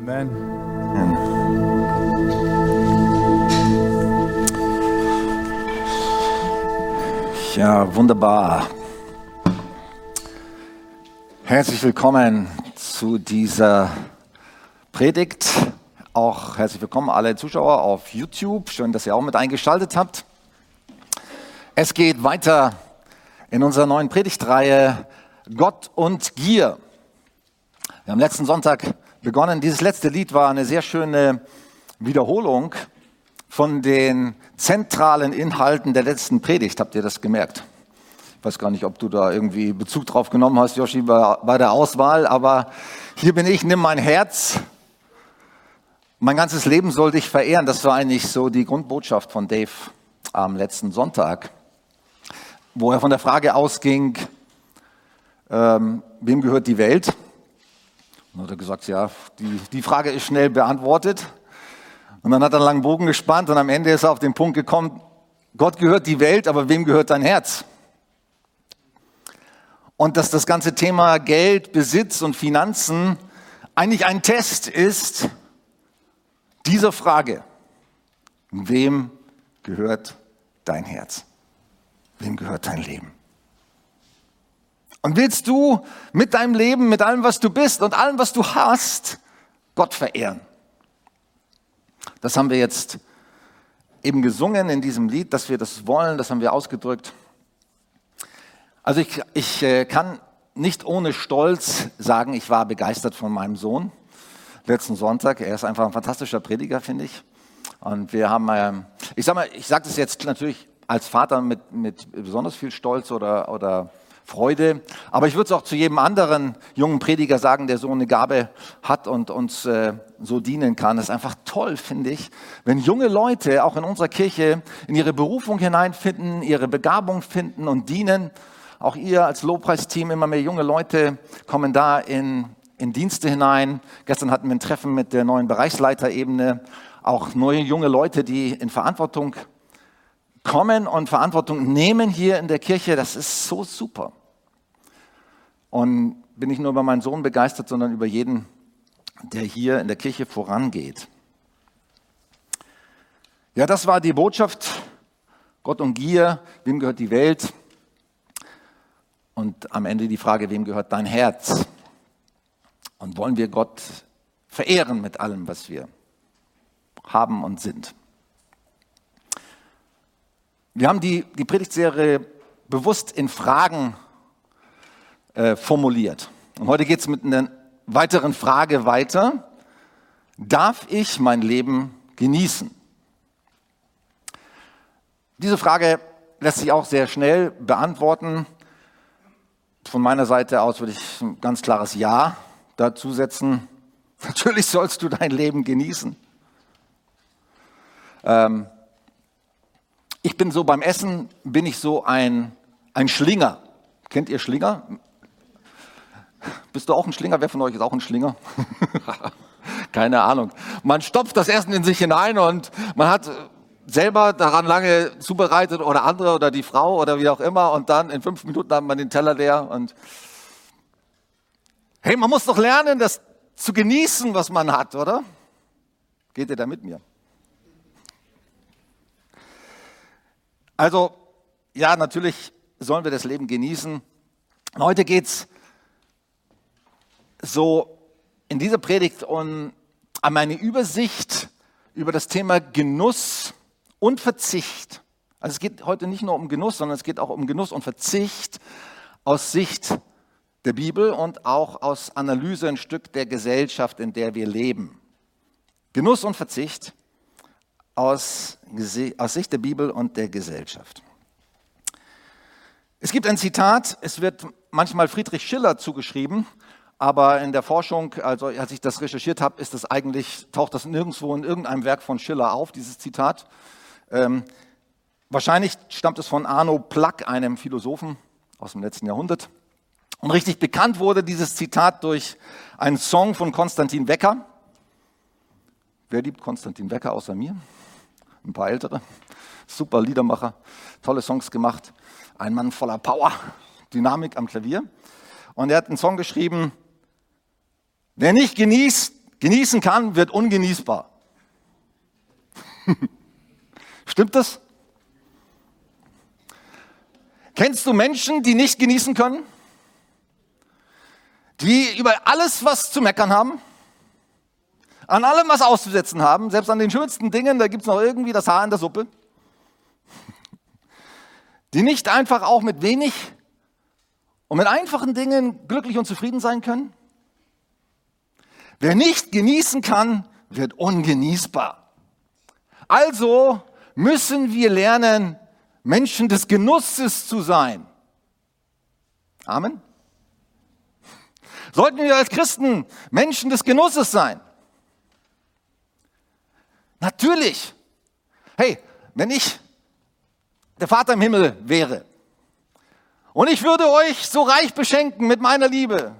Amen. Ja, wunderbar. Herzlich willkommen zu dieser Predigt. Auch herzlich willkommen alle Zuschauer auf YouTube. Schön, dass ihr auch mit eingeschaltet habt. Es geht weiter in unserer neuen Predigtreihe Gott und Gier. Wir haben letzten Sonntag begonnen. Dieses letzte Lied war eine sehr schöne Wiederholung von den zentralen Inhalten der letzten Predigt. Habt ihr das gemerkt? Ich weiß gar nicht, ob du da irgendwie Bezug drauf genommen hast, Joshi, bei, der Auswahl, aber hier bin ich, nimm mein Herz. Mein ganzes Leben soll dich verehren. Das war eigentlich so die Grundbotschaft von Dave am letzten Sonntag, wo er von der Frage ausging, ähm, wem gehört die Welt? Und hat er gesagt, ja, die, die Frage ist schnell beantwortet. Und dann hat er einen langen Bogen gespannt und am Ende ist er auf den Punkt gekommen, Gott gehört die Welt, aber wem gehört dein Herz? Und dass das ganze Thema Geld, Besitz und Finanzen eigentlich ein Test ist dieser Frage, wem gehört dein Herz? Wem gehört dein Leben? Und willst du mit deinem Leben, mit allem, was du bist und allem, was du hast, Gott verehren? Das haben wir jetzt eben gesungen in diesem Lied, dass wir das wollen, das haben wir ausgedrückt. Also ich, ich äh, kann nicht ohne Stolz sagen, ich war begeistert von meinem Sohn letzten Sonntag. Er ist einfach ein fantastischer Prediger, finde ich. Und wir haben, ähm, ich sage mal, ich sage das jetzt natürlich als Vater mit, mit besonders viel Stolz oder, oder Freude. Aber ich würde es auch zu jedem anderen jungen Prediger sagen, der so eine Gabe hat und uns äh, so dienen kann. Das ist einfach toll, finde ich, wenn junge Leute auch in unserer Kirche in ihre Berufung hineinfinden, ihre Begabung finden und dienen. Auch ihr als Lobpreisteam, immer mehr junge Leute kommen da in, in Dienste hinein. Gestern hatten wir ein Treffen mit der neuen Bereichsleiterebene. Auch neue junge Leute, die in Verantwortung kommen und Verantwortung nehmen hier in der Kirche, das ist so super. Und bin nicht nur über meinen Sohn begeistert, sondern über jeden, der hier in der Kirche vorangeht. Ja, das war die Botschaft. Gott und Gier, wem gehört die Welt? Und am Ende die Frage, wem gehört dein Herz? Und wollen wir Gott verehren mit allem, was wir haben und sind? Wir haben die, die Predigtserie bewusst in Fragen äh, formuliert. Und heute geht es mit einer weiteren Frage weiter. Darf ich mein Leben genießen? Diese Frage lässt sich auch sehr schnell beantworten. Von meiner Seite aus würde ich ein ganz klares Ja dazu setzen. Natürlich sollst du dein Leben genießen. Ähm, ich bin so beim Essen, bin ich so ein, ein Schlinger. Kennt ihr Schlinger? Bist du auch ein Schlinger? Wer von euch ist auch ein Schlinger? Keine Ahnung. Man stopft das Essen in sich hinein und man hat selber daran lange zubereitet oder andere oder die Frau oder wie auch immer und dann in fünf Minuten hat man den Teller leer und hey, man muss doch lernen, das zu genießen, was man hat, oder? Geht ihr da mit mir? Also, ja, natürlich sollen wir das Leben genießen. Heute geht es so in dieser Predigt um, an meine Übersicht über das Thema Genuss und Verzicht. Also es geht heute nicht nur um Genuss, sondern es geht auch um Genuss und Verzicht aus Sicht der Bibel und auch aus Analyse ein Stück der Gesellschaft, in der wir leben. Genuss und Verzicht aus, aus Sicht der Bibel und der Gesellschaft. Es gibt ein Zitat, es wird manchmal Friedrich Schiller zugeschrieben, aber in der Forschung, also als ich das recherchiert habe, ist das eigentlich, taucht das nirgendwo in irgendeinem Werk von Schiller auf, dieses Zitat. Ähm, wahrscheinlich stammt es von Arno Plack, einem Philosophen aus dem letzten Jahrhundert. Und richtig bekannt wurde dieses Zitat durch einen Song von Konstantin Wecker. Wer liebt Konstantin Wecker außer mir? Ein paar ältere. Super Liedermacher, tolle Songs gemacht. Ein Mann voller Power, Dynamik am Klavier. Und er hat einen Song geschrieben, Wer nicht genießt, genießen kann, wird ungenießbar. Stimmt das? Kennst du Menschen, die nicht genießen können? Die über alles was zu meckern haben? An allem was auszusetzen haben? Selbst an den schönsten Dingen, da gibt es noch irgendwie das Haar in der Suppe? Die nicht einfach auch mit wenig und mit einfachen Dingen glücklich und zufrieden sein können? Wer nicht genießen kann, wird ungenießbar. Also müssen wir lernen, Menschen des Genusses zu sein. Amen. Sollten wir als Christen Menschen des Genusses sein? Natürlich. Hey, wenn ich der Vater im Himmel wäre und ich würde euch so reich beschenken mit meiner Liebe,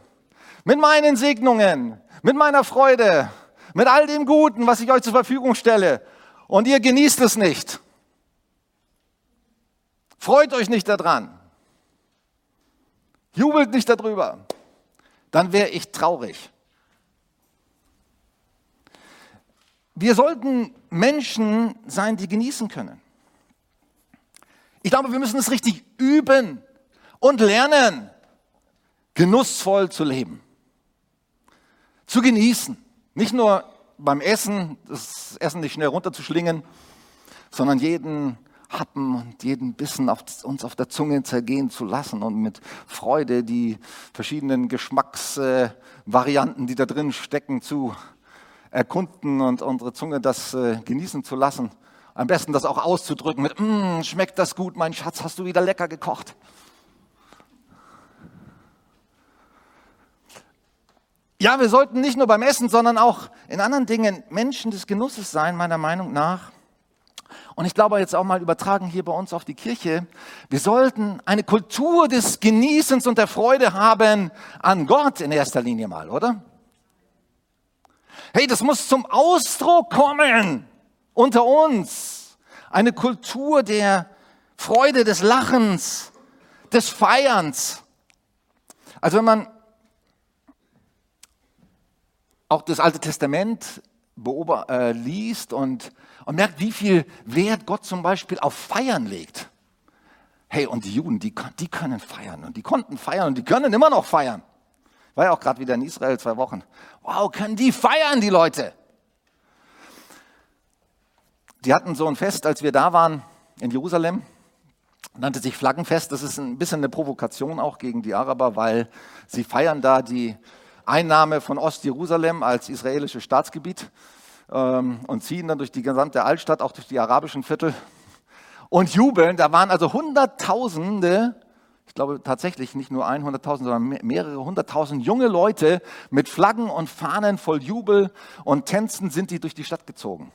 mit meinen Segnungen, mit meiner Freude, mit all dem Guten, was ich euch zur Verfügung stelle, und ihr genießt es nicht, Freut euch nicht daran. Jubelt nicht darüber. Dann wäre ich traurig. Wir sollten Menschen sein, die genießen können. Ich glaube, wir müssen es richtig üben und lernen, genussvoll zu leben. Zu genießen. Nicht nur beim Essen, das Essen nicht schnell runterzuschlingen, sondern jeden Happen und jeden Bissen auf, uns auf der Zunge zergehen zu lassen und mit Freude die verschiedenen Geschmacksvarianten, äh, die da drin stecken, zu erkunden und unsere Zunge das äh, genießen zu lassen. Am besten das auch auszudrücken mit, mm, schmeckt das gut, mein Schatz, hast du wieder lecker gekocht. Ja, wir sollten nicht nur beim Essen, sondern auch in anderen Dingen Menschen des Genusses sein, meiner Meinung nach. Und ich glaube jetzt auch mal übertragen hier bei uns auf die Kirche, wir sollten eine Kultur des Genießens und der Freude haben an Gott in erster Linie mal, oder? Hey, das muss zum Ausdruck kommen unter uns. Eine Kultur der Freude, des Lachens, des Feierns. Also wenn man auch das Alte Testament äh, liest und und merkt, wie viel Wert Gott zum Beispiel auf Feiern legt. Hey, und die Juden, die, die können feiern und die konnten feiern und die können immer noch feiern. War ja auch gerade wieder in Israel zwei Wochen. Wow, können die feiern, die Leute. Die hatten so ein Fest, als wir da waren in Jerusalem, nannte sich Flaggenfest. Das ist ein bisschen eine Provokation auch gegen die Araber, weil sie feiern da die Einnahme von Ostjerusalem als israelisches Staatsgebiet ähm, und ziehen dann durch die gesamte Altstadt, auch durch die arabischen Viertel und jubeln. Da waren also Hunderttausende, ich glaube tatsächlich nicht nur 100.000, sondern mehrere hunderttausend junge Leute mit Flaggen und Fahnen voll Jubel und Tänzen sind die durch die Stadt gezogen.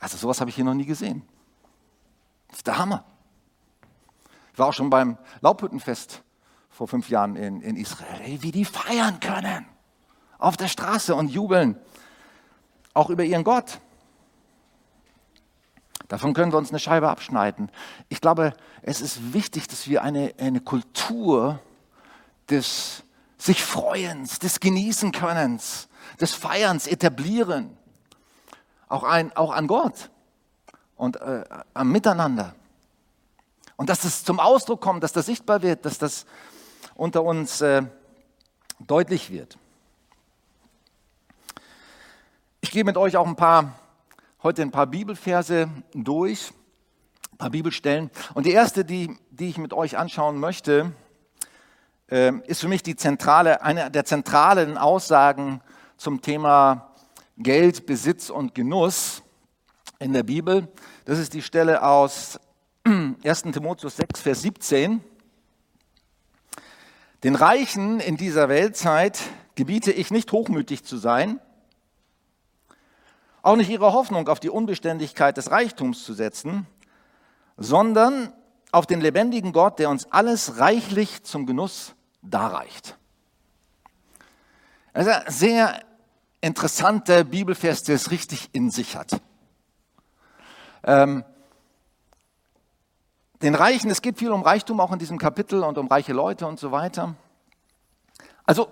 Also sowas habe ich hier noch nie gesehen. Das ist der Hammer. Ich war auch schon beim Laubhüttenfest vor fünf Jahren in, in Israel. Wie die feiern können. Auf der Straße und jubeln auch über ihren Gott. Davon können wir uns eine Scheibe abschneiden. Ich glaube, es ist wichtig, dass wir eine, eine Kultur des sich Freuens, des Genießen Könnens, des Feierns etablieren. Auch, ein, auch an Gott und äh, am Miteinander. Und dass das zum Ausdruck kommt, dass das sichtbar wird, dass das unter uns äh, deutlich wird. Ich gehe mit euch auch ein paar, heute ein paar Bibelverse durch, ein paar Bibelstellen. Und die erste, die, die ich mit euch anschauen möchte, ähm, ist für mich die zentrale, eine der zentralen Aussagen zum Thema Geld, Besitz und Genuss in der Bibel. Das ist die Stelle aus 1. Timotheus 6, Vers 17. Den Reichen in dieser Weltzeit gebiete ich nicht hochmütig zu sein, auch nicht ihre Hoffnung auf die Unbeständigkeit des Reichtums zu setzen, sondern auf den lebendigen Gott, der uns alles reichlich zum Genuss darreicht. Also sehr interessanter Bibelvers, der es richtig in sich hat. Ähm, den Reichen, es geht viel um Reichtum auch in diesem Kapitel und um reiche Leute und so weiter. Also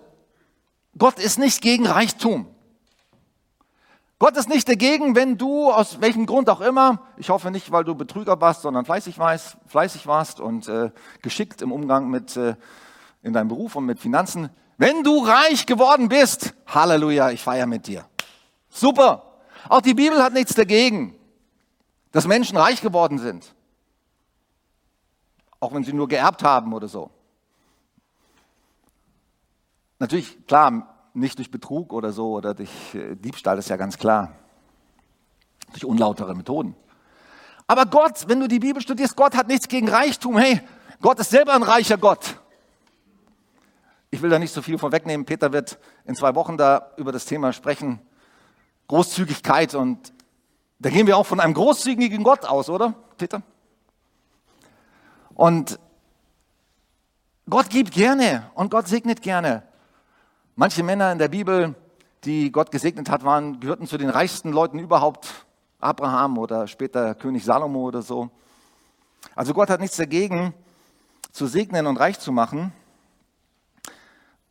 Gott ist nicht gegen Reichtum. Gott ist nicht dagegen, wenn du aus welchem Grund auch immer, ich hoffe nicht, weil du Betrüger warst, sondern fleißig, warst, fleißig warst und äh, geschickt im Umgang mit äh, in deinem Beruf und mit Finanzen, wenn du reich geworden bist, Halleluja, ich feiere mit dir. Super. Auch die Bibel hat nichts dagegen, dass Menschen reich geworden sind. Auch wenn sie nur geerbt haben oder so. Natürlich, klar, nicht durch Betrug oder so oder durch äh, Diebstahl, das ist ja ganz klar. Durch unlautere Methoden. Aber Gott, wenn du die Bibel studierst, Gott hat nichts gegen Reichtum. Hey, Gott ist selber ein reicher Gott. Ich will da nicht so viel vorwegnehmen. Peter wird in zwei Wochen da über das Thema sprechen. Großzügigkeit und da gehen wir auch von einem großzügigen Gott aus, oder, Peter? Und Gott gibt gerne und Gott segnet gerne. Manche Männer in der Bibel, die Gott gesegnet hat, waren, gehörten zu den reichsten Leuten überhaupt. Abraham oder später König Salomo oder so. Also Gott hat nichts dagegen, zu segnen und reich zu machen.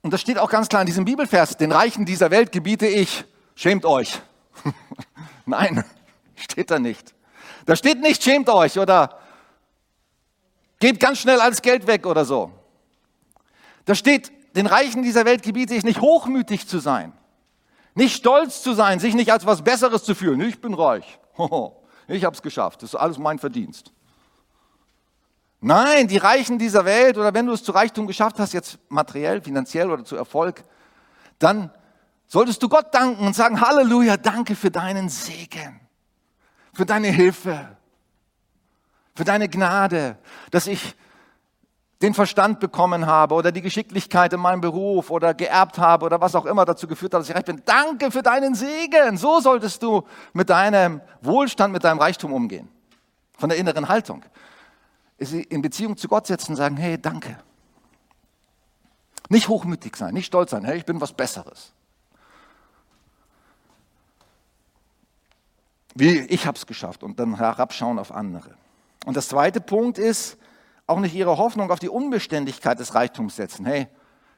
Und das steht auch ganz klar in diesem Bibelvers, den Reichen dieser Welt gebiete ich, schämt euch. Nein, steht da nicht. Da steht nicht, schämt euch oder gebt ganz schnell alles Geld weg oder so. Da steht, den Reichen dieser Welt gebiete ich nicht hochmütig zu sein, nicht stolz zu sein, sich nicht als was Besseres zu fühlen. Ich bin reich. Ich habe es geschafft. Das ist alles mein Verdienst. Nein, die Reichen dieser Welt oder wenn du es zu Reichtum geschafft hast, jetzt materiell, finanziell oder zu Erfolg, dann solltest du Gott danken und sagen, Halleluja, danke für deinen Segen, für deine Hilfe, für deine Gnade, dass ich den Verstand bekommen habe oder die Geschicklichkeit in meinem Beruf oder geerbt habe oder was auch immer dazu geführt hat, dass ich reich bin. Danke für deinen Segen. So solltest du mit deinem Wohlstand, mit deinem Reichtum umgehen. Von der inneren Haltung. In Beziehung zu Gott setzen und sagen, hey, danke. Nicht hochmütig sein, nicht stolz sein, hey, ich bin was Besseres. Wie ich es geschafft und dann herabschauen auf andere. Und das zweite Punkt ist, auch nicht ihre Hoffnung auf die Unbeständigkeit des Reichtums setzen. Hey,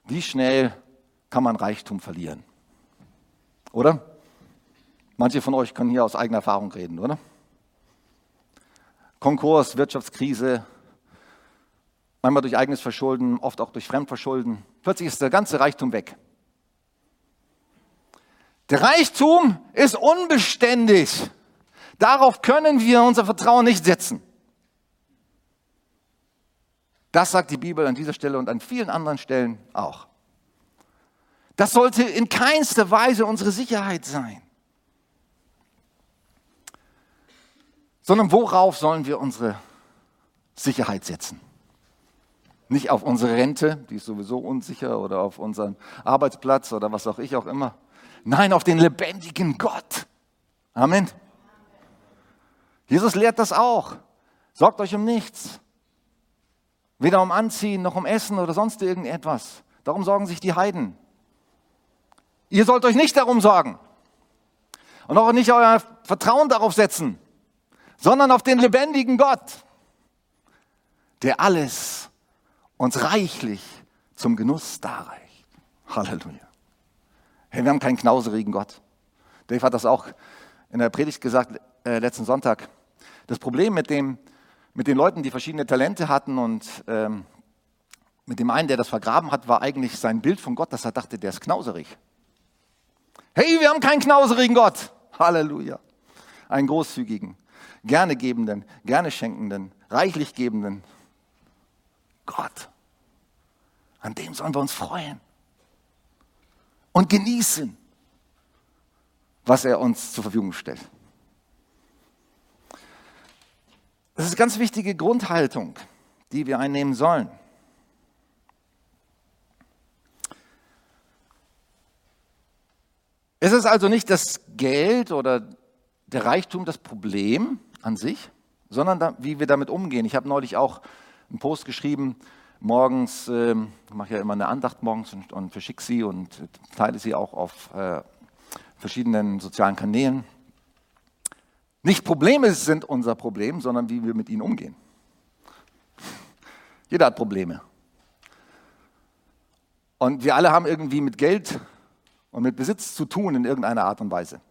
wie schnell kann man Reichtum verlieren? Oder? Manche von euch können hier aus eigener Erfahrung reden, oder? Konkurs, Wirtschaftskrise, manchmal durch eigenes Verschulden, oft auch durch Fremdverschulden. Plötzlich ist der ganze Reichtum weg. Der Reichtum ist unbeständig. Darauf können wir unser Vertrauen nicht setzen. Das sagt die Bibel an dieser Stelle und an vielen anderen Stellen auch. Das sollte in keinster Weise unsere Sicherheit sein. Sondern worauf sollen wir unsere Sicherheit setzen? Nicht auf unsere Rente, die ist sowieso unsicher, oder auf unseren Arbeitsplatz oder was auch ich auch immer. Nein, auf den lebendigen Gott. Amen. Jesus lehrt das auch. Sorgt euch um nichts. Weder um Anziehen noch um Essen oder sonst irgendetwas. Darum sorgen sich die Heiden. Ihr sollt euch nicht darum sorgen. Und auch nicht euer Vertrauen darauf setzen, sondern auf den lebendigen Gott, der alles uns reichlich zum Genuss darreicht. Halleluja. Hey, wir haben keinen knauserigen Gott. Dave hat das auch in der Predigt gesagt äh, letzten Sonntag. Das Problem mit dem mit den Leuten, die verschiedene Talente hatten und ähm, mit dem einen, der das vergraben hat, war eigentlich sein Bild von Gott, dass er dachte, der ist knauserig. Hey, wir haben keinen knauserigen Gott. Halleluja. Einen großzügigen, gerne gebenden, gerne schenkenden, reichlich gebenden Gott. An dem sollen wir uns freuen und genießen, was er uns zur Verfügung stellt. Das ist eine ganz wichtige Grundhaltung, die wir einnehmen sollen. Es ist also nicht das Geld oder der Reichtum das Problem an sich, sondern da, wie wir damit umgehen. Ich habe neulich auch einen Post geschrieben, morgens, äh, ich mache ja immer eine Andacht morgens und, und verschicke sie und teile sie auch auf äh, verschiedenen sozialen Kanälen. Nicht Probleme sind unser Problem, sondern wie wir mit ihnen umgehen. Jeder hat Probleme. Und wir alle haben irgendwie mit Geld und mit Besitz zu tun in irgendeiner Art und Weise.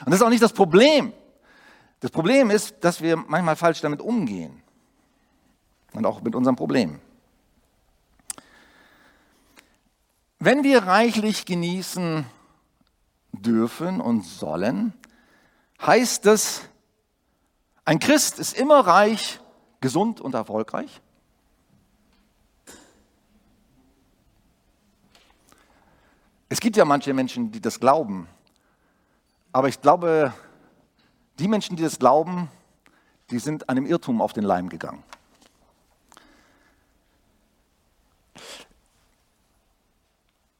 Und das ist auch nicht das Problem. Das Problem ist, dass wir manchmal falsch damit umgehen. Und auch mit unseren Problemen. Wenn wir reichlich genießen dürfen und sollen, heißt das, ein Christ ist immer reich, gesund und erfolgreich? Es gibt ja manche Menschen, die das glauben. Aber ich glaube, die Menschen, die das glauben, die sind einem Irrtum auf den Leim gegangen.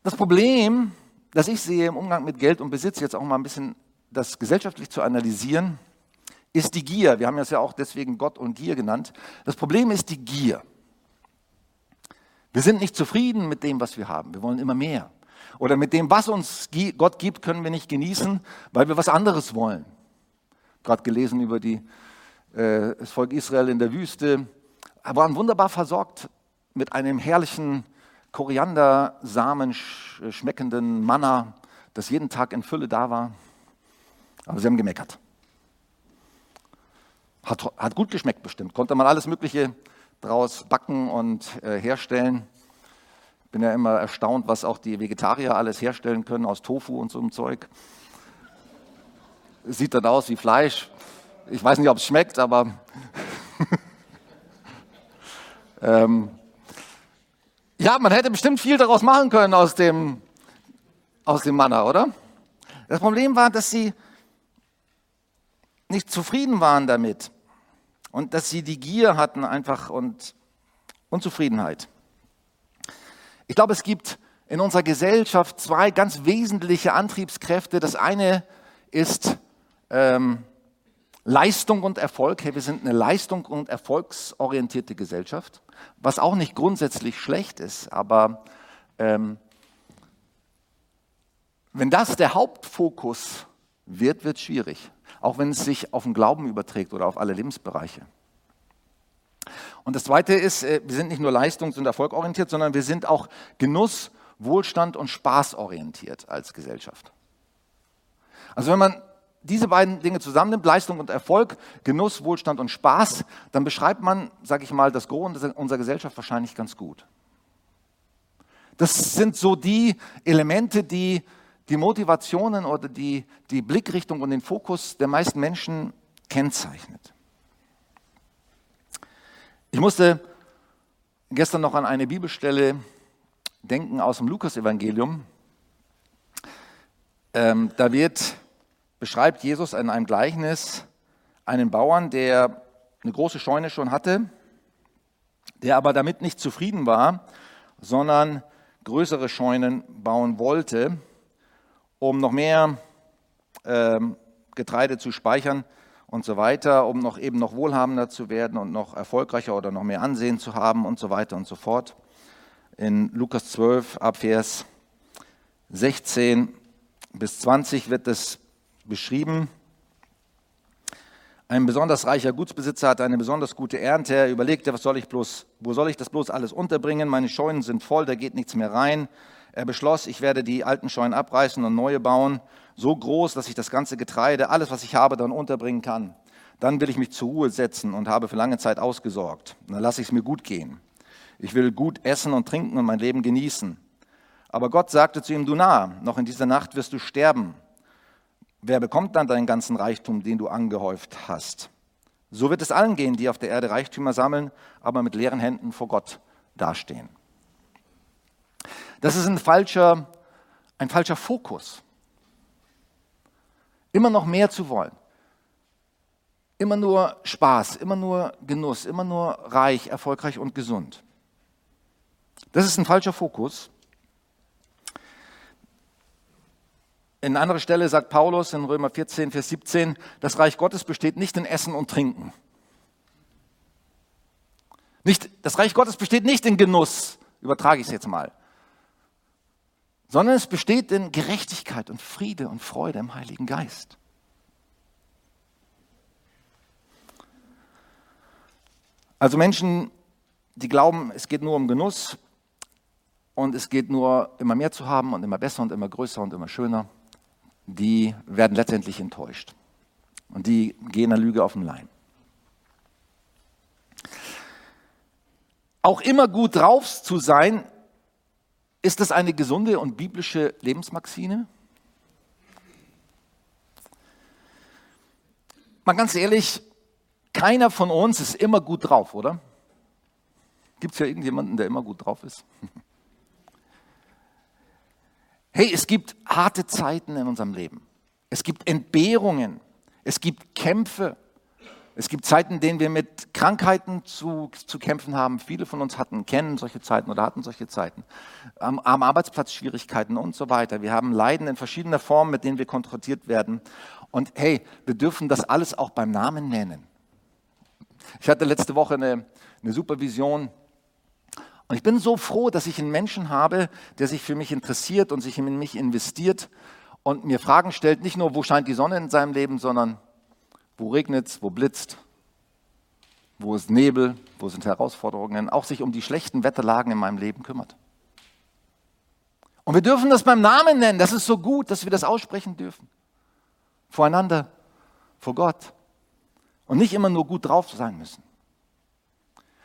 Das Problem, das ich sehe im Umgang mit Geld und Besitz, jetzt auch mal ein bisschen das gesellschaftlich zu analysieren, ist die Gier. Wir haben es ja auch deswegen Gott und Gier genannt. Das Problem ist die Gier. Wir sind nicht zufrieden mit dem, was wir haben. Wir wollen immer mehr. Oder mit dem, was uns Gott gibt, können wir nicht genießen, weil wir was anderes wollen. Gerade gelesen über die, äh, das Volk Israel in der Wüste. Wir waren wunderbar versorgt mit einem herrlichen Koriandersamen schmeckenden Manna, das jeden Tag in Fülle da war. Aber sie haben gemeckert. Hat, hat gut geschmeckt bestimmt. Konnte man alles Mögliche draus backen und äh, herstellen. Bin ja immer erstaunt, was auch die Vegetarier alles herstellen können aus Tofu und so einem Zeug. Sieht dann aus wie Fleisch. Ich weiß nicht, ob es schmeckt, aber ähm, ja, man hätte bestimmt viel daraus machen können aus dem, aus dem Manna, oder? Das Problem war, dass sie nicht zufrieden waren damit und dass sie die Gier hatten einfach und Unzufriedenheit. Ich glaube, es gibt in unserer Gesellschaft zwei ganz wesentliche Antriebskräfte. Das eine ist ähm, Leistung und Erfolg. Hey, wir sind eine leistung- und erfolgsorientierte Gesellschaft, was auch nicht grundsätzlich schlecht ist, aber ähm, wenn das der Hauptfokus wird, wird es schwierig auch wenn es sich auf den Glauben überträgt oder auf alle Lebensbereiche. Und das Zweite ist, äh, wir sind nicht nur leistungs- und erfolgorientiert, sondern wir sind auch Genuss, Wohlstand und Spaß orientiert als Gesellschaft. Also wenn man diese beiden Dinge zusammennimmt, Leistung und Erfolg, Genuss, Wohlstand und Spaß, dann beschreibt man, sage ich mal, das Gros unserer Gesellschaft wahrscheinlich ganz gut. Das sind so die Elemente, die die Motivationen oder die, die Blickrichtung und den Fokus der meisten Menschen kennzeichnet. Ich musste gestern noch an eine Bibelstelle denken aus dem Lukasevangelium. Ähm, da wird, beschreibt Jesus in einem Gleichnis einen Bauern, der eine große Scheune schon hatte, der aber damit nicht zufrieden war, sondern größere Scheunen bauen wollte um noch mehr ähm, Getreide zu speichern und so weiter, um noch eben noch wohlhabender zu werden und noch erfolgreicher oder noch mehr Ansehen zu haben und so weiter und so fort. In Lukas 12 ab Vers 16 bis 20 wird das beschrieben. Ein besonders reicher Gutsbesitzer hatte eine besonders gute Ernte. Er überlegte, was soll ich bloß, wo soll ich das bloß alles unterbringen? Meine Scheunen sind voll, da geht nichts mehr rein. Er beschloss, ich werde die alten Scheunen abreißen und neue bauen, so groß, dass ich das ganze Getreide, alles, was ich habe, dann unterbringen kann. Dann will ich mich zur Ruhe setzen und habe für lange Zeit ausgesorgt. Dann lasse ich es mir gut gehen. Ich will gut essen und trinken und mein Leben genießen. Aber Gott sagte zu ihm, du nah, noch in dieser Nacht wirst du sterben. Wer bekommt dann deinen ganzen Reichtum, den du angehäuft hast? So wird es allen gehen, die auf der Erde Reichtümer sammeln, aber mit leeren Händen vor Gott dastehen. Das ist ein falscher, ein falscher Fokus. Immer noch mehr zu wollen. Immer nur Spaß, immer nur Genuss, immer nur reich, erfolgreich und gesund. Das ist ein falscher Fokus. In anderer Stelle sagt Paulus in Römer 14, Vers 17, das Reich Gottes besteht nicht in Essen und Trinken. Nicht, das Reich Gottes besteht nicht in Genuss, übertrage ich es jetzt mal, sondern es besteht in Gerechtigkeit und Friede und Freude im Heiligen Geist. Also Menschen, die glauben, es geht nur um Genuss und es geht nur immer mehr zu haben und immer besser und immer größer und immer schöner, die werden letztendlich enttäuscht. Und die gehen der Lüge auf den Leim. Auch immer gut drauf zu sein, ist das eine gesunde und biblische Lebensmaxime? Mal ganz ehrlich, keiner von uns ist immer gut drauf, oder? Gibt es ja irgendjemanden, der immer gut drauf ist? Hey, es gibt harte Zeiten in unserem Leben. Es gibt Entbehrungen. Es gibt Kämpfe. Es gibt Zeiten, in denen wir mit Krankheiten zu, zu kämpfen haben. Viele von uns hatten, kennen solche Zeiten oder hatten solche Zeiten. Am, am Arbeitsplatz Schwierigkeiten und so weiter. Wir haben Leiden in verschiedener Form, mit denen wir konfrontiert werden. Und hey, wir dürfen das alles auch beim Namen nennen. Ich hatte letzte Woche eine, eine Supervision und ich bin so froh, dass ich einen Menschen habe, der sich für mich interessiert und sich in mich investiert und mir Fragen stellt, nicht nur, wo scheint die Sonne in seinem Leben, sondern wo regnet es, wo blitzt, wo ist Nebel, wo sind Herausforderungen, auch sich um die schlechten Wetterlagen in meinem Leben kümmert. Und wir dürfen das beim Namen nennen. Das ist so gut, dass wir das aussprechen dürfen. Voreinander, vor Gott. Und nicht immer nur gut drauf sein müssen.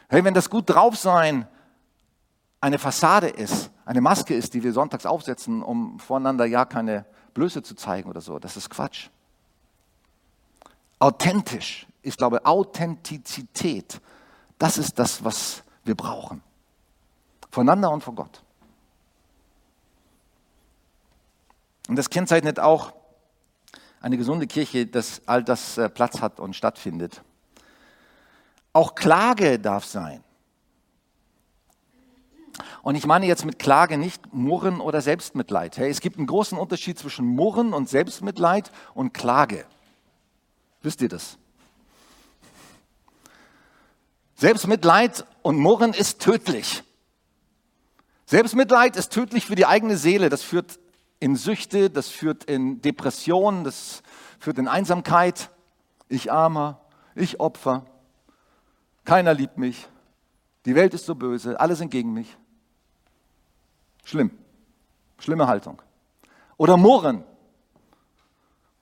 Hey, wenn das gut drauf sein eine Fassade ist, eine Maske ist, die wir sonntags aufsetzen, um voreinander ja keine Blöße zu zeigen oder so. Das ist Quatsch. Authentisch, ich glaube, Authentizität, das ist das, was wir brauchen. Voneinander und vor Gott. Und das kennzeichnet auch eine gesunde Kirche, dass all das äh, Platz hat und stattfindet. Auch Klage darf sein. Und ich meine jetzt mit Klage nicht Murren oder Selbstmitleid. Es gibt einen großen Unterschied zwischen Murren und Selbstmitleid und Klage. Wisst ihr das? Selbstmitleid und Murren ist tödlich. Selbstmitleid ist tödlich für die eigene Seele. Das führt in Süchte, das führt in Depressionen, das führt in Einsamkeit. Ich armer, ich Opfer. Keiner liebt mich. Die Welt ist so böse, alle sind gegen mich. Schlimm. Schlimme Haltung. Oder murren.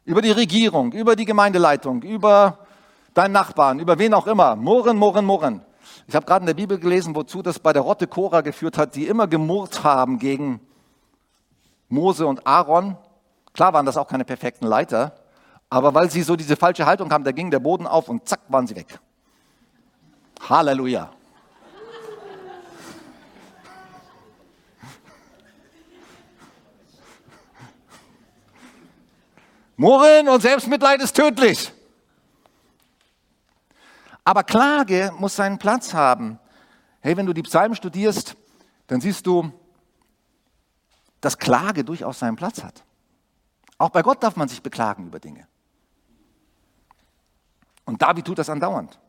Über die Regierung, über die Gemeindeleitung, über deinen Nachbarn, über wen auch immer. Murren, murren, murren. Ich habe gerade in der Bibel gelesen, wozu das bei der Rotte Cora geführt hat, die immer gemurrt haben gegen Mose und Aaron. Klar waren das auch keine perfekten Leiter, aber weil sie so diese falsche Haltung haben, da ging der Boden auf und zack, waren sie weg. Halleluja. Murren und Selbstmitleid ist tödlich. Aber Klage muss seinen Platz haben. Hey, wenn du die Psalmen studierst, dann siehst du, dass Klage durchaus seinen Platz hat. Auch bei Gott darf man sich beklagen über Dinge. Und David tut das andauernd.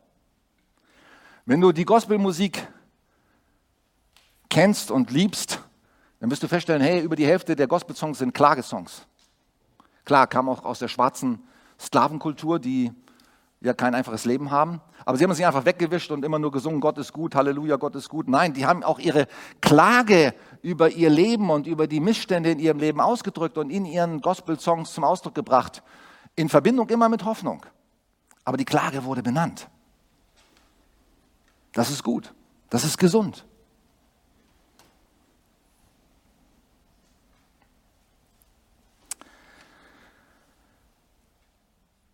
Wenn du die Gospelmusik kennst und liebst, dann wirst du feststellen, hey, über die Hälfte der Gospelsongs sind Klagesongs. Klar, kam auch aus der schwarzen Sklavenkultur, die ja kein einfaches Leben haben. Aber sie haben es nicht einfach weggewischt und immer nur gesungen, Gott ist gut, Halleluja, Gott ist gut. Nein, die haben auch ihre Klage über ihr Leben und über die Missstände in ihrem Leben ausgedrückt und in ihren Gospel-Songs zum Ausdruck gebracht. In Verbindung immer mit Hoffnung. Aber die Klage wurde benannt. Das ist gut. Das ist gesund.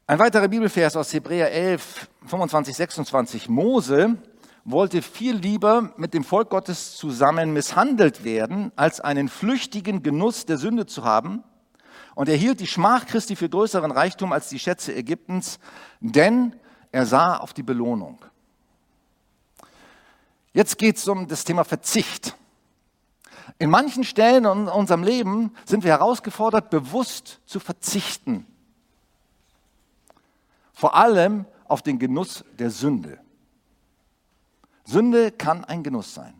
Ein weiterer Bibelvers aus Hebräer 11, 25, 26. Mose wollte viel lieber mit dem Volk Gottes zusammen misshandelt werden, als einen flüchtigen Genuss der Sünde zu haben. Und er hielt die Schmach Christi für größeren Reichtum als die Schätze Ägyptens, denn er sah auf die Belohnung. Jetzt geht es um das Thema Verzicht. In manchen Stellen in unserem Leben sind wir herausgefordert, bewusst zu verzichten vor allem auf den Genuss der Sünde. Sünde kann ein Genuss sein.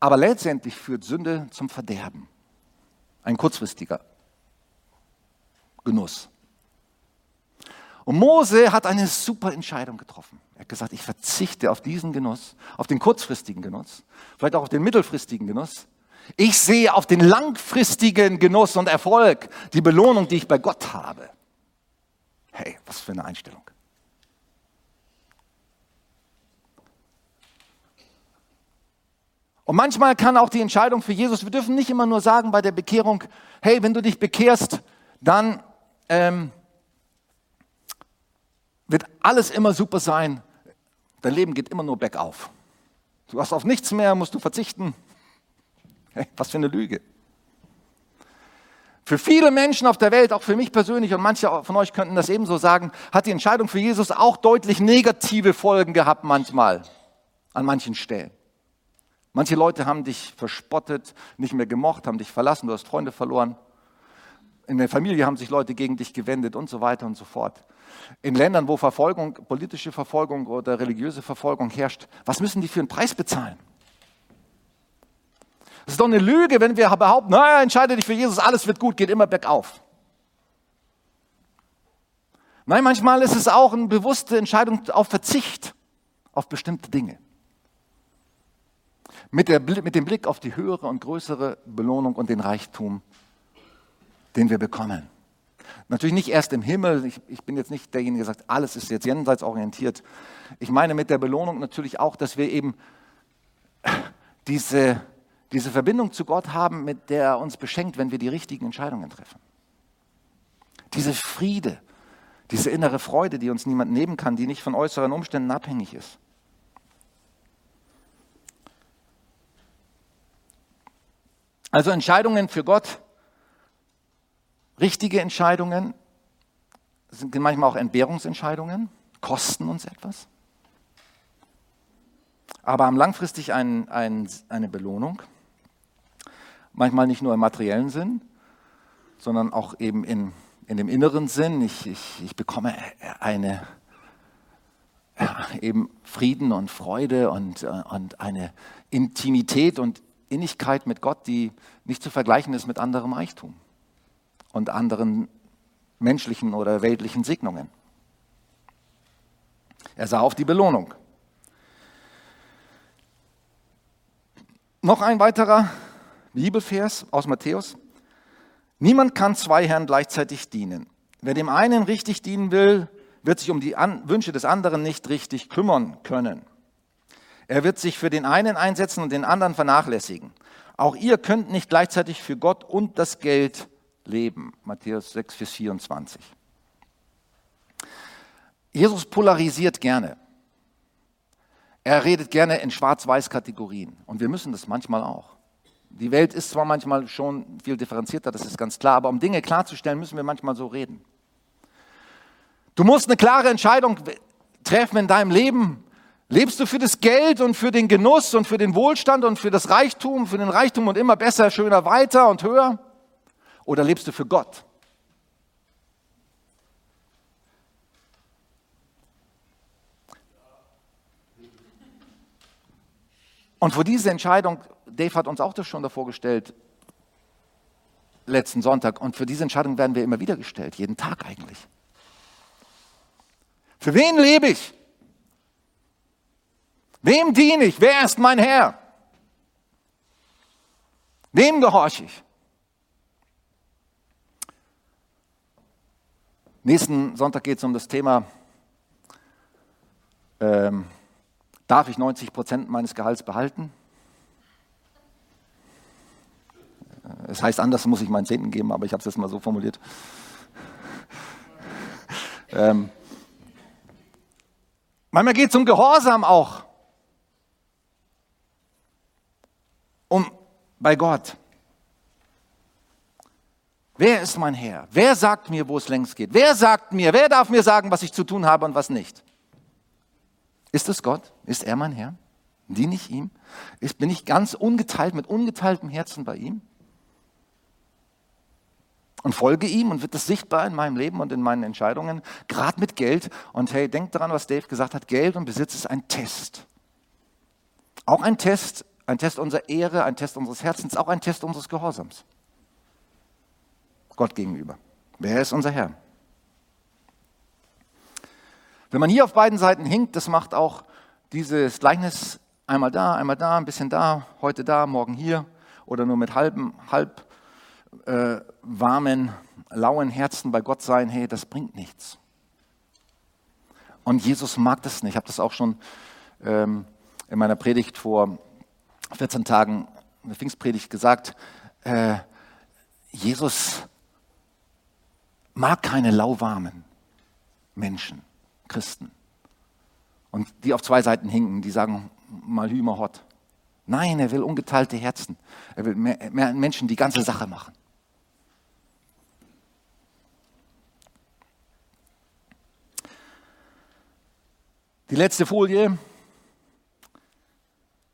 Aber letztendlich führt Sünde zum Verderben. Ein kurzfristiger Genuss. Und Mose hat eine super Entscheidung getroffen. Er hat gesagt, ich verzichte auf diesen Genuss, auf den kurzfristigen Genuss, vielleicht auch auf den mittelfristigen Genuss. Ich sehe auf den langfristigen Genuss und Erfolg, die Belohnung, die ich bei Gott habe. Hey, was für eine Einstellung. Und manchmal kann auch die Entscheidung für Jesus, wir dürfen nicht immer nur sagen bei der Bekehrung, hey, wenn du dich bekehrst, dann ähm, wird alles immer super sein. Dein Leben geht immer nur bergauf. Du hast auf nichts mehr, musst du verzichten. Hey, was für eine Lüge. Für viele Menschen auf der Welt, auch für mich persönlich und manche von euch könnten das ebenso sagen, hat die Entscheidung für Jesus auch deutlich negative Folgen gehabt manchmal, an manchen Stellen. Manche Leute haben dich verspottet, nicht mehr gemocht, haben dich verlassen, du hast Freunde verloren. In der Familie haben sich Leute gegen dich gewendet und so weiter und so fort. In Ländern, wo Verfolgung, politische Verfolgung oder religiöse Verfolgung herrscht, was müssen die für einen Preis bezahlen? Es ist doch eine Lüge, wenn wir behaupten, naja, entscheide dich für Jesus, alles wird gut, geht immer bergauf. Nein, manchmal ist es auch eine bewusste Entscheidung auf Verzicht auf bestimmte Dinge mit, der, mit dem Blick auf die höhere und größere Belohnung und den Reichtum, den wir bekommen. Natürlich nicht erst im Himmel. Ich, ich, bin jetzt nicht derjenige, der sagt, alles ist jetzt jenseits orientiert. Ich meine mit der Belohnung natürlich auch, dass wir eben diese, diese Verbindung zu Gott haben, mit der er uns beschenkt, wenn wir die richtigen Entscheidungen treffen. Diese Friede, diese innere Freude, die uns niemand nehmen kann, die nicht von äußeren Umständen abhängig ist. Also Entscheidungen für Gott, richtige Entscheidungen, sind manchmal auch Entbehrungsentscheidungen, kosten uns etwas, aber haben langfristig ein, ein, eine Belohnung. Manchmal nicht nur im materiellen Sinn, sondern auch eben in, in dem inneren Sinn. Ich, ich, ich bekomme eine, ja, eben Frieden und Freude und, und eine Intimität und Innigkeit mit Gott, die nicht zu vergleichen ist mit anderem Reichtum und anderen menschlichen oder weltlichen Segnungen. Er sah auf die Belohnung. Noch ein weiterer Bibelvers aus Matthäus. Niemand kann zwei Herren gleichzeitig dienen. Wer dem einen richtig dienen will, wird sich um die Wünsche des anderen nicht richtig kümmern können. Er wird sich für den einen einsetzen und den anderen vernachlässigen. Auch ihr könnt nicht gleichzeitig für Gott und das Geld leben. Matthäus 6, Vers 24. Jesus polarisiert gerne. Er redet gerne in Schwarz-Weiß-Kategorien. Und wir müssen das manchmal auch. Die Welt ist zwar manchmal schon viel differenzierter, das ist ganz klar, aber um Dinge klarzustellen, müssen wir manchmal so reden. Du musst eine klare Entscheidung treffen in deinem Leben. Lebst du für das Geld und für den Genuss und für den Wohlstand und für das Reichtum, für den Reichtum und immer besser, schöner, weiter und höher? Oder lebst du für Gott? Und vor diese Entscheidung, Dave hat uns auch das schon davor gestellt, letzten Sonntag, und für diese Entscheidung werden wir immer wieder gestellt, jeden Tag eigentlich. Für wen lebe ich? Wem diene ich? Wer ist mein Herr? Wem gehorche ich? Nächsten Sonntag geht es um das Thema, ähm, darf ich 90 Prozent meines Gehalts behalten? Es heißt anders, muss ich meinen Zehnten geben, aber ich habe es jetzt mal so formuliert. ähm, manchmal geht es um Gehorsam auch. um bei Gott. Wer ist mein Herr? Wer sagt mir, wo es längst geht? Wer sagt mir, wer darf mir sagen, was ich zu tun habe und was nicht? Ist es Gott? Ist er mein Herr? Diene ich ihm? Bin ich ganz ungeteilt, mit ungeteiltem Herzen bei ihm? Und folge ihm und wird das sichtbar in meinem Leben und in meinen Entscheidungen, gerade mit Geld. Und hey, denkt daran, was Dave gesagt hat, Geld und Besitz ist ein Test. Auch ein Test ein Test unserer Ehre, ein Test unseres Herzens, auch ein Test unseres Gehorsams. Gott gegenüber. Wer ist unser Herr? Wenn man hier auf beiden Seiten hinkt, das macht auch dieses Gleichnis einmal da, einmal da, ein bisschen da, heute da, morgen hier. oder nur mit halbem, halb äh, warmen, lauen Herzen bei Gott sein, hey, das bringt nichts. Und Jesus mag das nicht. Ich habe das auch schon ähm, in meiner Predigt vor 14 Tagen, in der Pfingstpredigt gesagt. Äh, Jesus mag keine lauwarmen Menschen, Christen. Und die auf zwei Seiten hinken, die sagen mal Hümer hot. Nein, er will ungeteilte Herzen. Er will mehr, mehr Menschen, die ganze Sache machen. Die letzte Folie.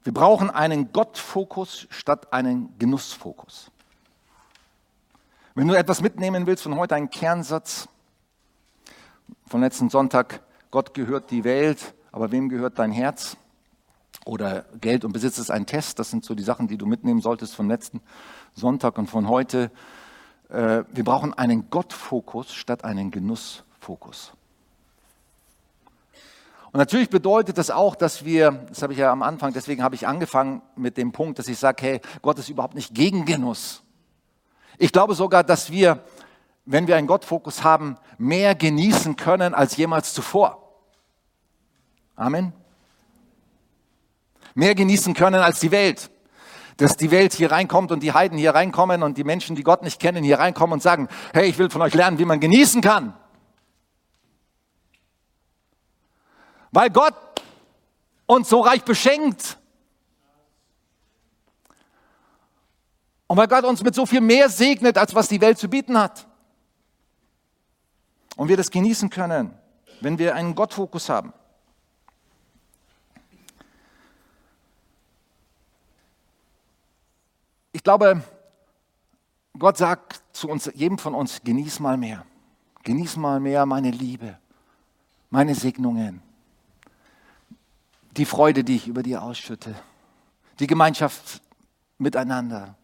Wir brauchen einen Gottfokus statt einen Genussfokus. Wenn du etwas mitnehmen willst von heute, einen Kernsatz von letzten Sonntag, Gott gehört die Welt, aber wem gehört dein Herz? Oder Geld und Besitz ist ein Test, das sind so die Sachen, die du mitnehmen solltest von letzten Sonntag und von heute. Äh, wir brauchen einen Gottfokus statt einen Genussfokus. Und natürlich bedeutet das auch, dass wir, das habe ich ja am Anfang, deswegen habe ich angefangen mit dem Punkt, dass ich sage, hey, Gott ist überhaupt nicht gegen Genuss. Ich glaube sogar, dass wir, wenn wir einen Gottfokus haben, mehr genießen können als jemals zuvor. Amen. Mehr genießen können als die Welt. Dass die Welt hier reinkommt und die Heiden hier reinkommen und die Menschen, die Gott nicht kennen, hier reinkommen und sagen, hey, ich will von euch lernen, wie man genießen kann. Weil Gott uns so reich beschenkt. Und weil Gott uns mit so viel mehr segnet, als was die Welt zu bieten hat. Und wir das genießen können, wenn wir einen Gottfokus haben. Ich glaube, Gott sagt zu uns, jedem von uns, genieß mal mehr. Genieß mal mehr meine Liebe, meine Segnungen die Freude, die ich über dir ausschütte, die Gemeinschaft miteinander,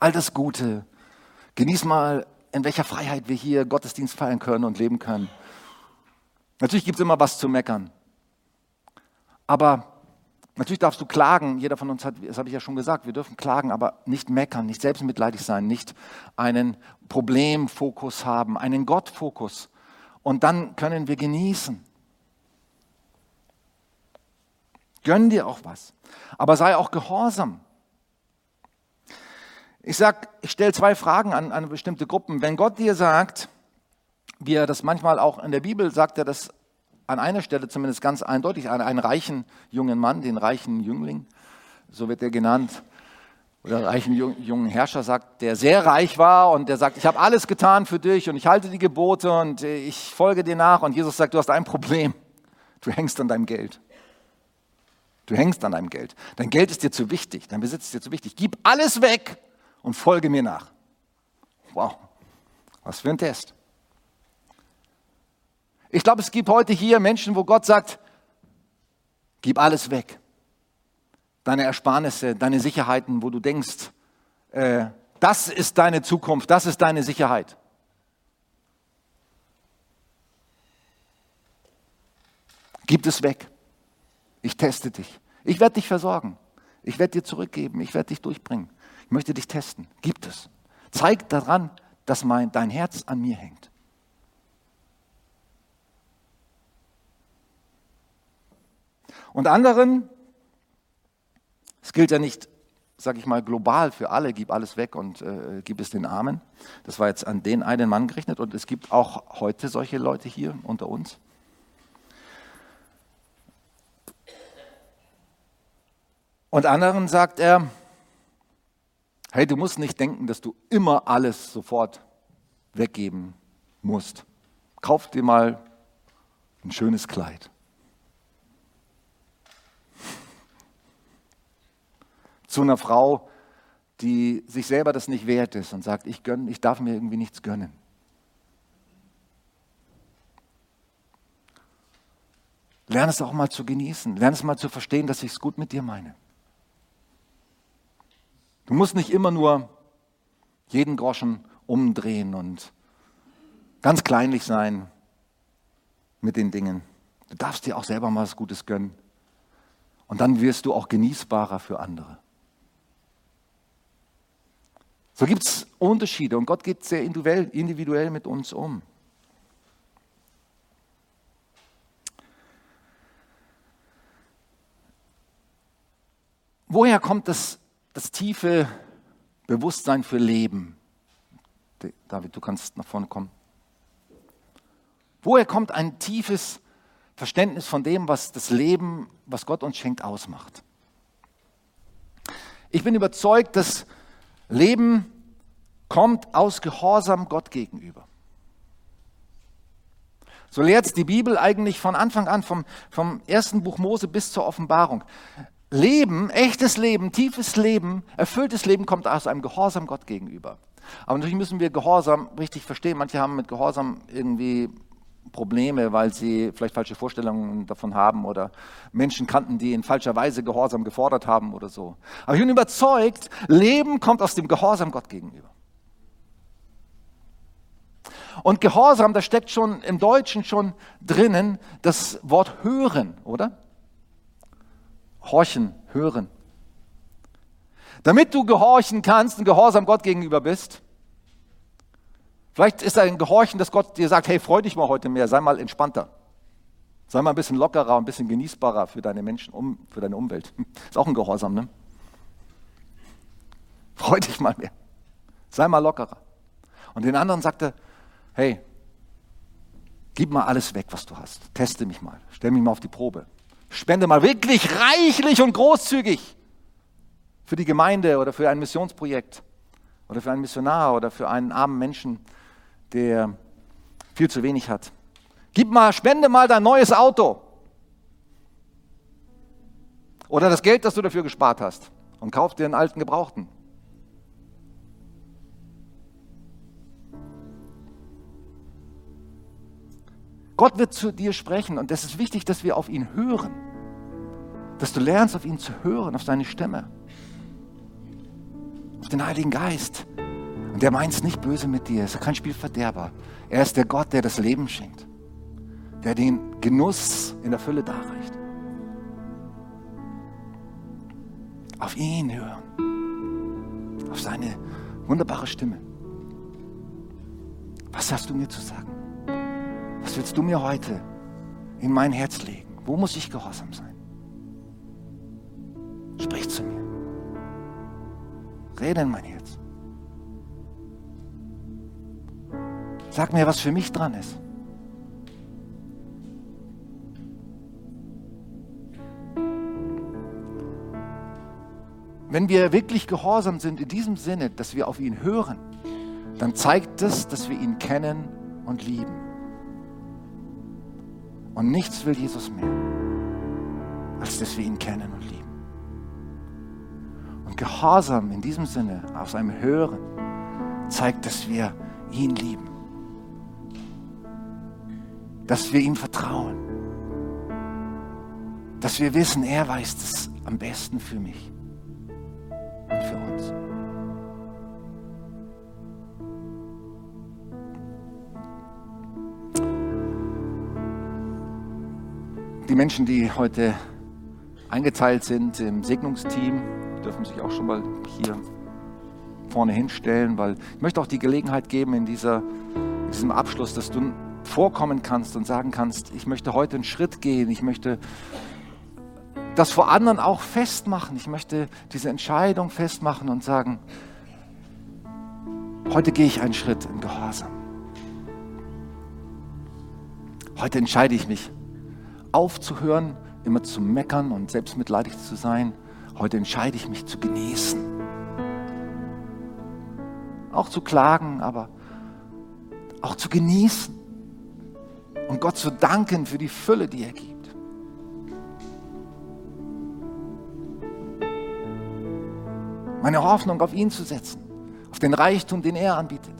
all das Gute. Genieß mal, in welcher Freiheit wir hier Gottesdienst feiern können und leben können. Natürlich gibt es immer was zu meckern. Aber natürlich darfst du klagen. Jeder von uns hat, das habe ich ja schon gesagt, wir dürfen klagen, aber nicht meckern, nicht selbstmitleidig sein, nicht einen Problemfokus haben, einen Gottfokus. Und dann können wir genießen. Gönn dir auch was. Aber sei auch gehorsam. Ich sag, ich stelle zwei Fragen an, an bestimmte Gruppen. Wenn Gott dir sagt, wie er das manchmal auch in der Bibel sagt, er das an einer Stelle zumindest ganz eindeutig, an einen reichen jungen Mann, den reichen Jüngling, so wird er genannt, oder reichen jungen Herrscher sagt, der sehr reich war und der sagt, ich habe alles getan für dich und ich halte die Gebote und ich folge dir nach und Jesus sagt, du hast ein Problem, du hängst an deinem Geld. Du hängst an deinem Geld. Dein Geld ist dir zu wichtig, dein Besitz ist dir zu wichtig. Gib alles weg und folge mir nach. Wow, was für ein Test. Ich glaube, es gibt heute hier Menschen, wo Gott sagt, gib alles weg. Deine Ersparnisse, deine Sicherheiten, wo du denkst, äh, das ist deine Zukunft, das ist deine Sicherheit. Gib es weg. Ich teste dich. Ich werde dich versorgen. Ich werde dir zurückgeben. Ich werde dich durchbringen. Ich möchte dich testen. Gibt es. Zeig daran, dass mein, dein Herz an mir hängt. Und anderen, es gilt ja nicht, sage ich mal, global für alle, gib alles weg und äh, gib es den Armen. Das war jetzt an den einen Mann gerechnet und es gibt auch heute solche Leute hier unter uns. Und anderen sagt er, hey, du musst nicht denken, dass du immer alles sofort weggeben musst. Kauf dir mal ein schönes Kleid. Zu einer Frau, die sich selber das nicht wert ist und sagt, ich, gönn, ich darf mir irgendwie nichts gönnen. Lern es auch mal zu genießen. Lern es mal zu verstehen, dass ich es gut mit dir meine. Du musst nicht immer nur jeden Groschen umdrehen und ganz kleinlich sein mit den Dingen. Du darfst dir auch selber mal was Gutes gönnen. Und dann wirst du auch genießbarer für andere. So gibt es Unterschiede und Gott geht sehr individuell, mit uns um. Woher kommt das, das tiefe Bewusstsein für Leben? David, du kannst nach vorne kommen. Woher kommt ein tiefes Verständnis von dem, was das Leben, was Gott uns schenkt, ausmacht? Ich bin überzeugt, dass Leben kommt aus Gehorsam Gott gegenüber. So lehrt die Bibel eigentlich von Anfang an, vom, vom ersten Buch Mose bis zur Offenbarung. Leben, echtes Leben, tiefes Leben, erfülltes Leben kommt aus einem Gehorsam Gott gegenüber. Aber natürlich müssen wir Gehorsam richtig verstehen. Manche haben mit Gehorsam irgendwie Probleme, weil sie vielleicht falsche Vorstellungen davon haben oder Menschen kannten, die in falscher Weise Gehorsam gefordert haben oder so. Aber ich bin überzeugt, Leben kommt aus dem Gehorsam Gott gegenüber. Und Gehorsam, da steckt schon im Deutschen schon drinnen das Wort hören, oder? Horchen, hören. Damit du gehorchen kannst und gehorsam Gott gegenüber bist, vielleicht ist ein Gehorchen, dass Gott dir sagt, hey, freu dich mal heute mehr, sei mal entspannter. Sei mal ein bisschen lockerer, ein bisschen genießbarer für deine Menschen, um, für deine Umwelt. Ist auch ein Gehorsam, ne? Freu dich mal mehr. Sei mal lockerer. Und den anderen sagt er, hey, gib mal alles weg, was du hast. Teste mich mal. Stell mich mal auf die Probe. Spende mal wirklich reichlich und großzügig für die Gemeinde oder für ein Missionsprojekt oder für einen Missionar oder für einen armen Menschen, der viel zu wenig hat. Gib mal, spende mal dein neues Auto. Oder das Geld, das du dafür gespart hast. Und kauf dir einen alten Gebrauchten. Gott wird zu dir sprechen und es ist wichtig, dass wir auf ihn hören. Dass du lernst, auf ihn zu hören, auf seine Stimme. Auf den Heiligen Geist. Und der meint es nicht böse mit dir, er ist kein Spielverderber. Er ist der Gott, der das Leben schenkt. Der den Genuss in der Fülle darreicht. Auf ihn hören. Auf seine wunderbare Stimme. Was hast du mir zu sagen? Was willst du mir heute in mein Herz legen? Wo muss ich gehorsam sein? Sprich zu mir. Rede in mein Herz. Sag mir, was für mich dran ist. Wenn wir wirklich gehorsam sind in diesem Sinne, dass wir auf ihn hören, dann zeigt es, dass wir ihn kennen und lieben. Und nichts will Jesus mehr, als dass wir ihn kennen und lieben. Und Gehorsam in diesem Sinne, aus einem Hören, zeigt, dass wir ihn lieben. Dass wir ihm vertrauen. Dass wir wissen, er weiß es am besten für mich und für uns. Die Menschen, die heute eingeteilt sind im Segnungsteam, dürfen sich auch schon mal hier vorne hinstellen, weil ich möchte auch die Gelegenheit geben in, dieser, in diesem Abschluss, dass du vorkommen kannst und sagen kannst, ich möchte heute einen Schritt gehen, ich möchte das vor anderen auch festmachen, ich möchte diese Entscheidung festmachen und sagen, heute gehe ich einen Schritt im Gehorsam. Heute entscheide ich mich aufzuhören, immer zu meckern und selbstmitleidig zu sein. Heute entscheide ich mich zu genießen. Auch zu klagen, aber auch zu genießen. Und Gott zu danken für die Fülle, die er gibt. Meine Hoffnung auf ihn zu setzen, auf den Reichtum, den er anbietet.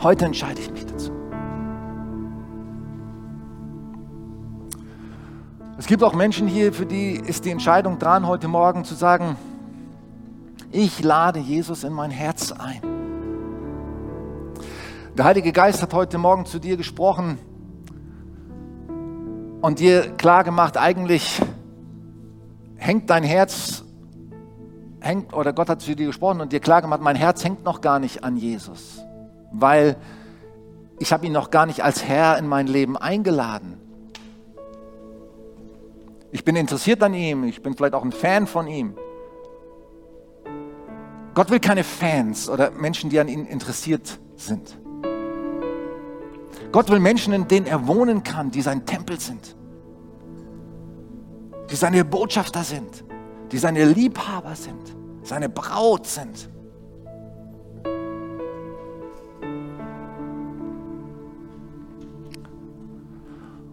Heute entscheide ich mich dazu. Es gibt auch Menschen hier, für die ist die Entscheidung dran, heute Morgen zu sagen, ich lade Jesus in mein Herz ein. Der Heilige Geist hat heute Morgen zu dir gesprochen und dir klar gemacht, eigentlich hängt dein Herz hängt, oder Gott hat zu dir gesprochen und dir klar gemacht, mein Herz hängt noch gar nicht an Jesus, weil ich habe ihn noch gar nicht als Herr in mein Leben eingeladen. Ich bin interessiert an ihm, ich bin vielleicht auch ein Fan von ihm. Gott will keine Fans oder Menschen, die an ihm interessiert sind. Gott will Menschen, in denen er wohnen kann, die sein Tempel sind, die seine Botschafter sind, die seine Liebhaber sind, seine Braut sind.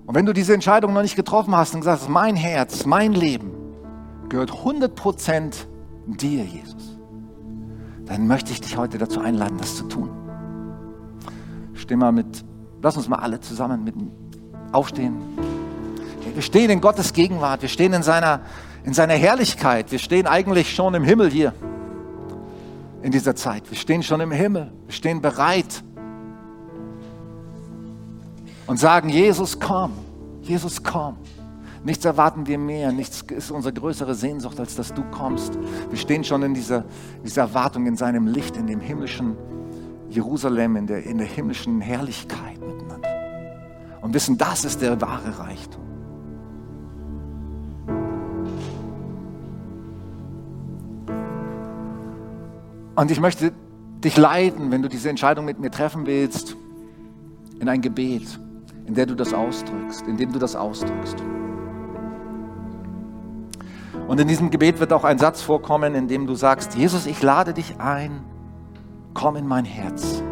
Und wenn du diese Entscheidung noch nicht getroffen hast und gesagt hast, mein Herz, mein Leben gehört 100% dir, Jesus, dann möchte ich dich heute dazu einladen, das zu tun. Steh mal mit, lass uns mal alle zusammen mit aufstehen. Wir stehen in Gottes Gegenwart, wir stehen in seiner, in seiner Herrlichkeit, wir stehen eigentlich schon im Himmel hier in dieser Zeit. Wir stehen schon im Himmel, wir stehen bereit und sagen, Jesus, komm, Jesus, komm. Nichts erwarten wir mehr, nichts ist unsere größere Sehnsucht, als dass du kommst. Wir stehen schon in dieser, dieser Erwartung, in seinem Licht, in dem himmlischen Jerusalem, in der, in der himmlischen Herrlichkeit miteinander. Und wissen, das ist der wahre Reichtum. Und ich möchte dich leiten, wenn du diese Entscheidung mit mir treffen willst, in ein Gebet in der du das ausdrückst, in dem du das ausdrückst. Und in diesem Gebet wird auch ein Satz vorkommen, in dem du sagst, Jesus, ich lade dich ein, komm in mein Herz.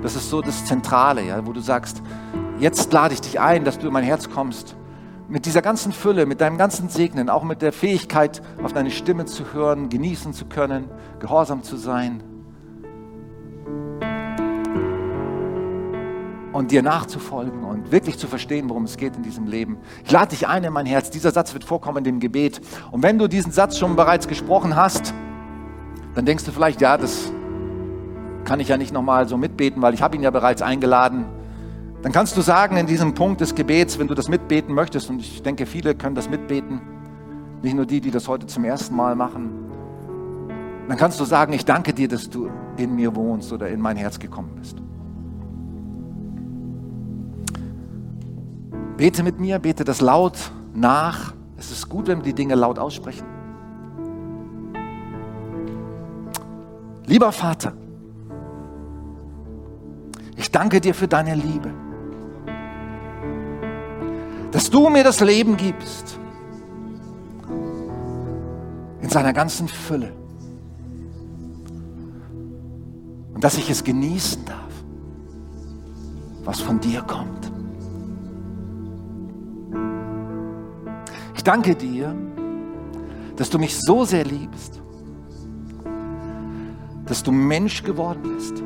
Das ist so das Zentrale, ja, wo du sagst, jetzt lade ich dich ein, dass du in mein Herz kommst. Mit dieser ganzen Fülle, mit deinem ganzen Segnen, auch mit der Fähigkeit, auf deine Stimme zu hören, genießen zu können, gehorsam zu sein, und dir nachzufolgen und wirklich zu verstehen, worum es geht in diesem Leben. Ich lade dich ein in mein Herz. Dieser Satz wird vorkommen in dem Gebet. Und wenn du diesen Satz schon bereits gesprochen hast, dann denkst du vielleicht, ja, das kann ich ja nicht nochmal so mitbeten, weil ich habe ihn ja bereits eingeladen. Dann kannst du sagen in diesem Punkt des Gebets, wenn du das mitbeten möchtest, und ich denke, viele können das mitbeten, nicht nur die, die das heute zum ersten Mal machen, dann kannst du sagen, ich danke dir, dass du in mir wohnst oder in mein Herz gekommen bist. Bete mit mir, bete das laut nach. Es ist gut, wenn wir die Dinge laut aussprechen. Lieber Vater, ich danke dir für deine Liebe, dass du mir das Leben gibst in seiner ganzen Fülle und dass ich es genießen darf, was von dir kommt. Ich danke dir, dass du mich so sehr liebst, dass du Mensch geworden bist,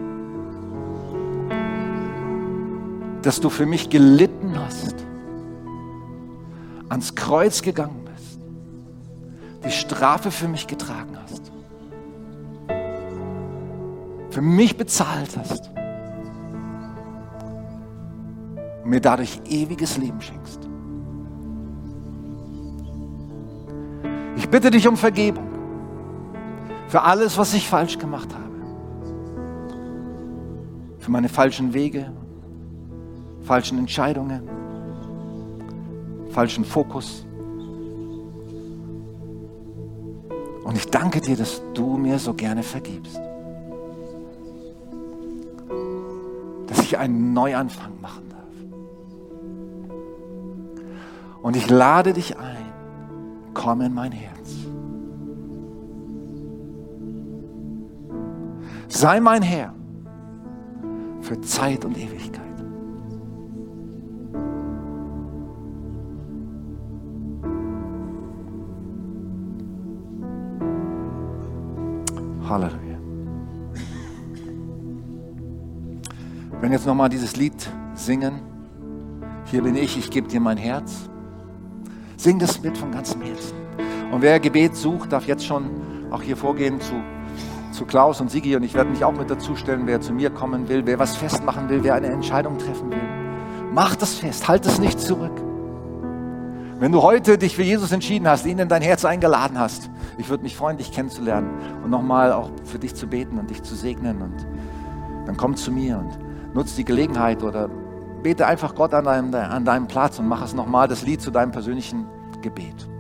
dass du für mich gelitten hast, ans Kreuz gegangen bist, die Strafe für mich getragen hast, für mich bezahlt hast mir dadurch ewiges Leben schenkst. Ich bitte dich um Vergebung für alles, was ich falsch gemacht habe. Für meine falschen Wege, falschen Entscheidungen, falschen Fokus. Und ich danke dir, dass du mir so gerne vergibst. Dass ich einen Neuanfang machen darf. Und ich lade dich ein, komm in mein Herz. Sei mein Herr für Zeit und Ewigkeit. Halleluja. Wenn jetzt nochmal dieses Lied singen, hier bin ich, ich gebe dir mein Herz. Sing das mit von ganzem Herzen. Und wer Gebet sucht, darf jetzt schon auch hier vorgehen zu zu Klaus und Sigi und ich werde mich auch mit dazu stellen, wer zu mir kommen will, wer was festmachen will, wer eine Entscheidung treffen will. Mach das fest, halt es nicht zurück. Wenn du heute dich für Jesus entschieden hast, ihn in dein Herz eingeladen hast, ich würde mich freuen, dich kennenzulernen und nochmal auch für dich zu beten und dich zu segnen. Und dann komm zu mir und nutze die Gelegenheit oder bete einfach Gott an deinem, an deinem Platz und mach es nochmal, das Lied zu deinem persönlichen Gebet.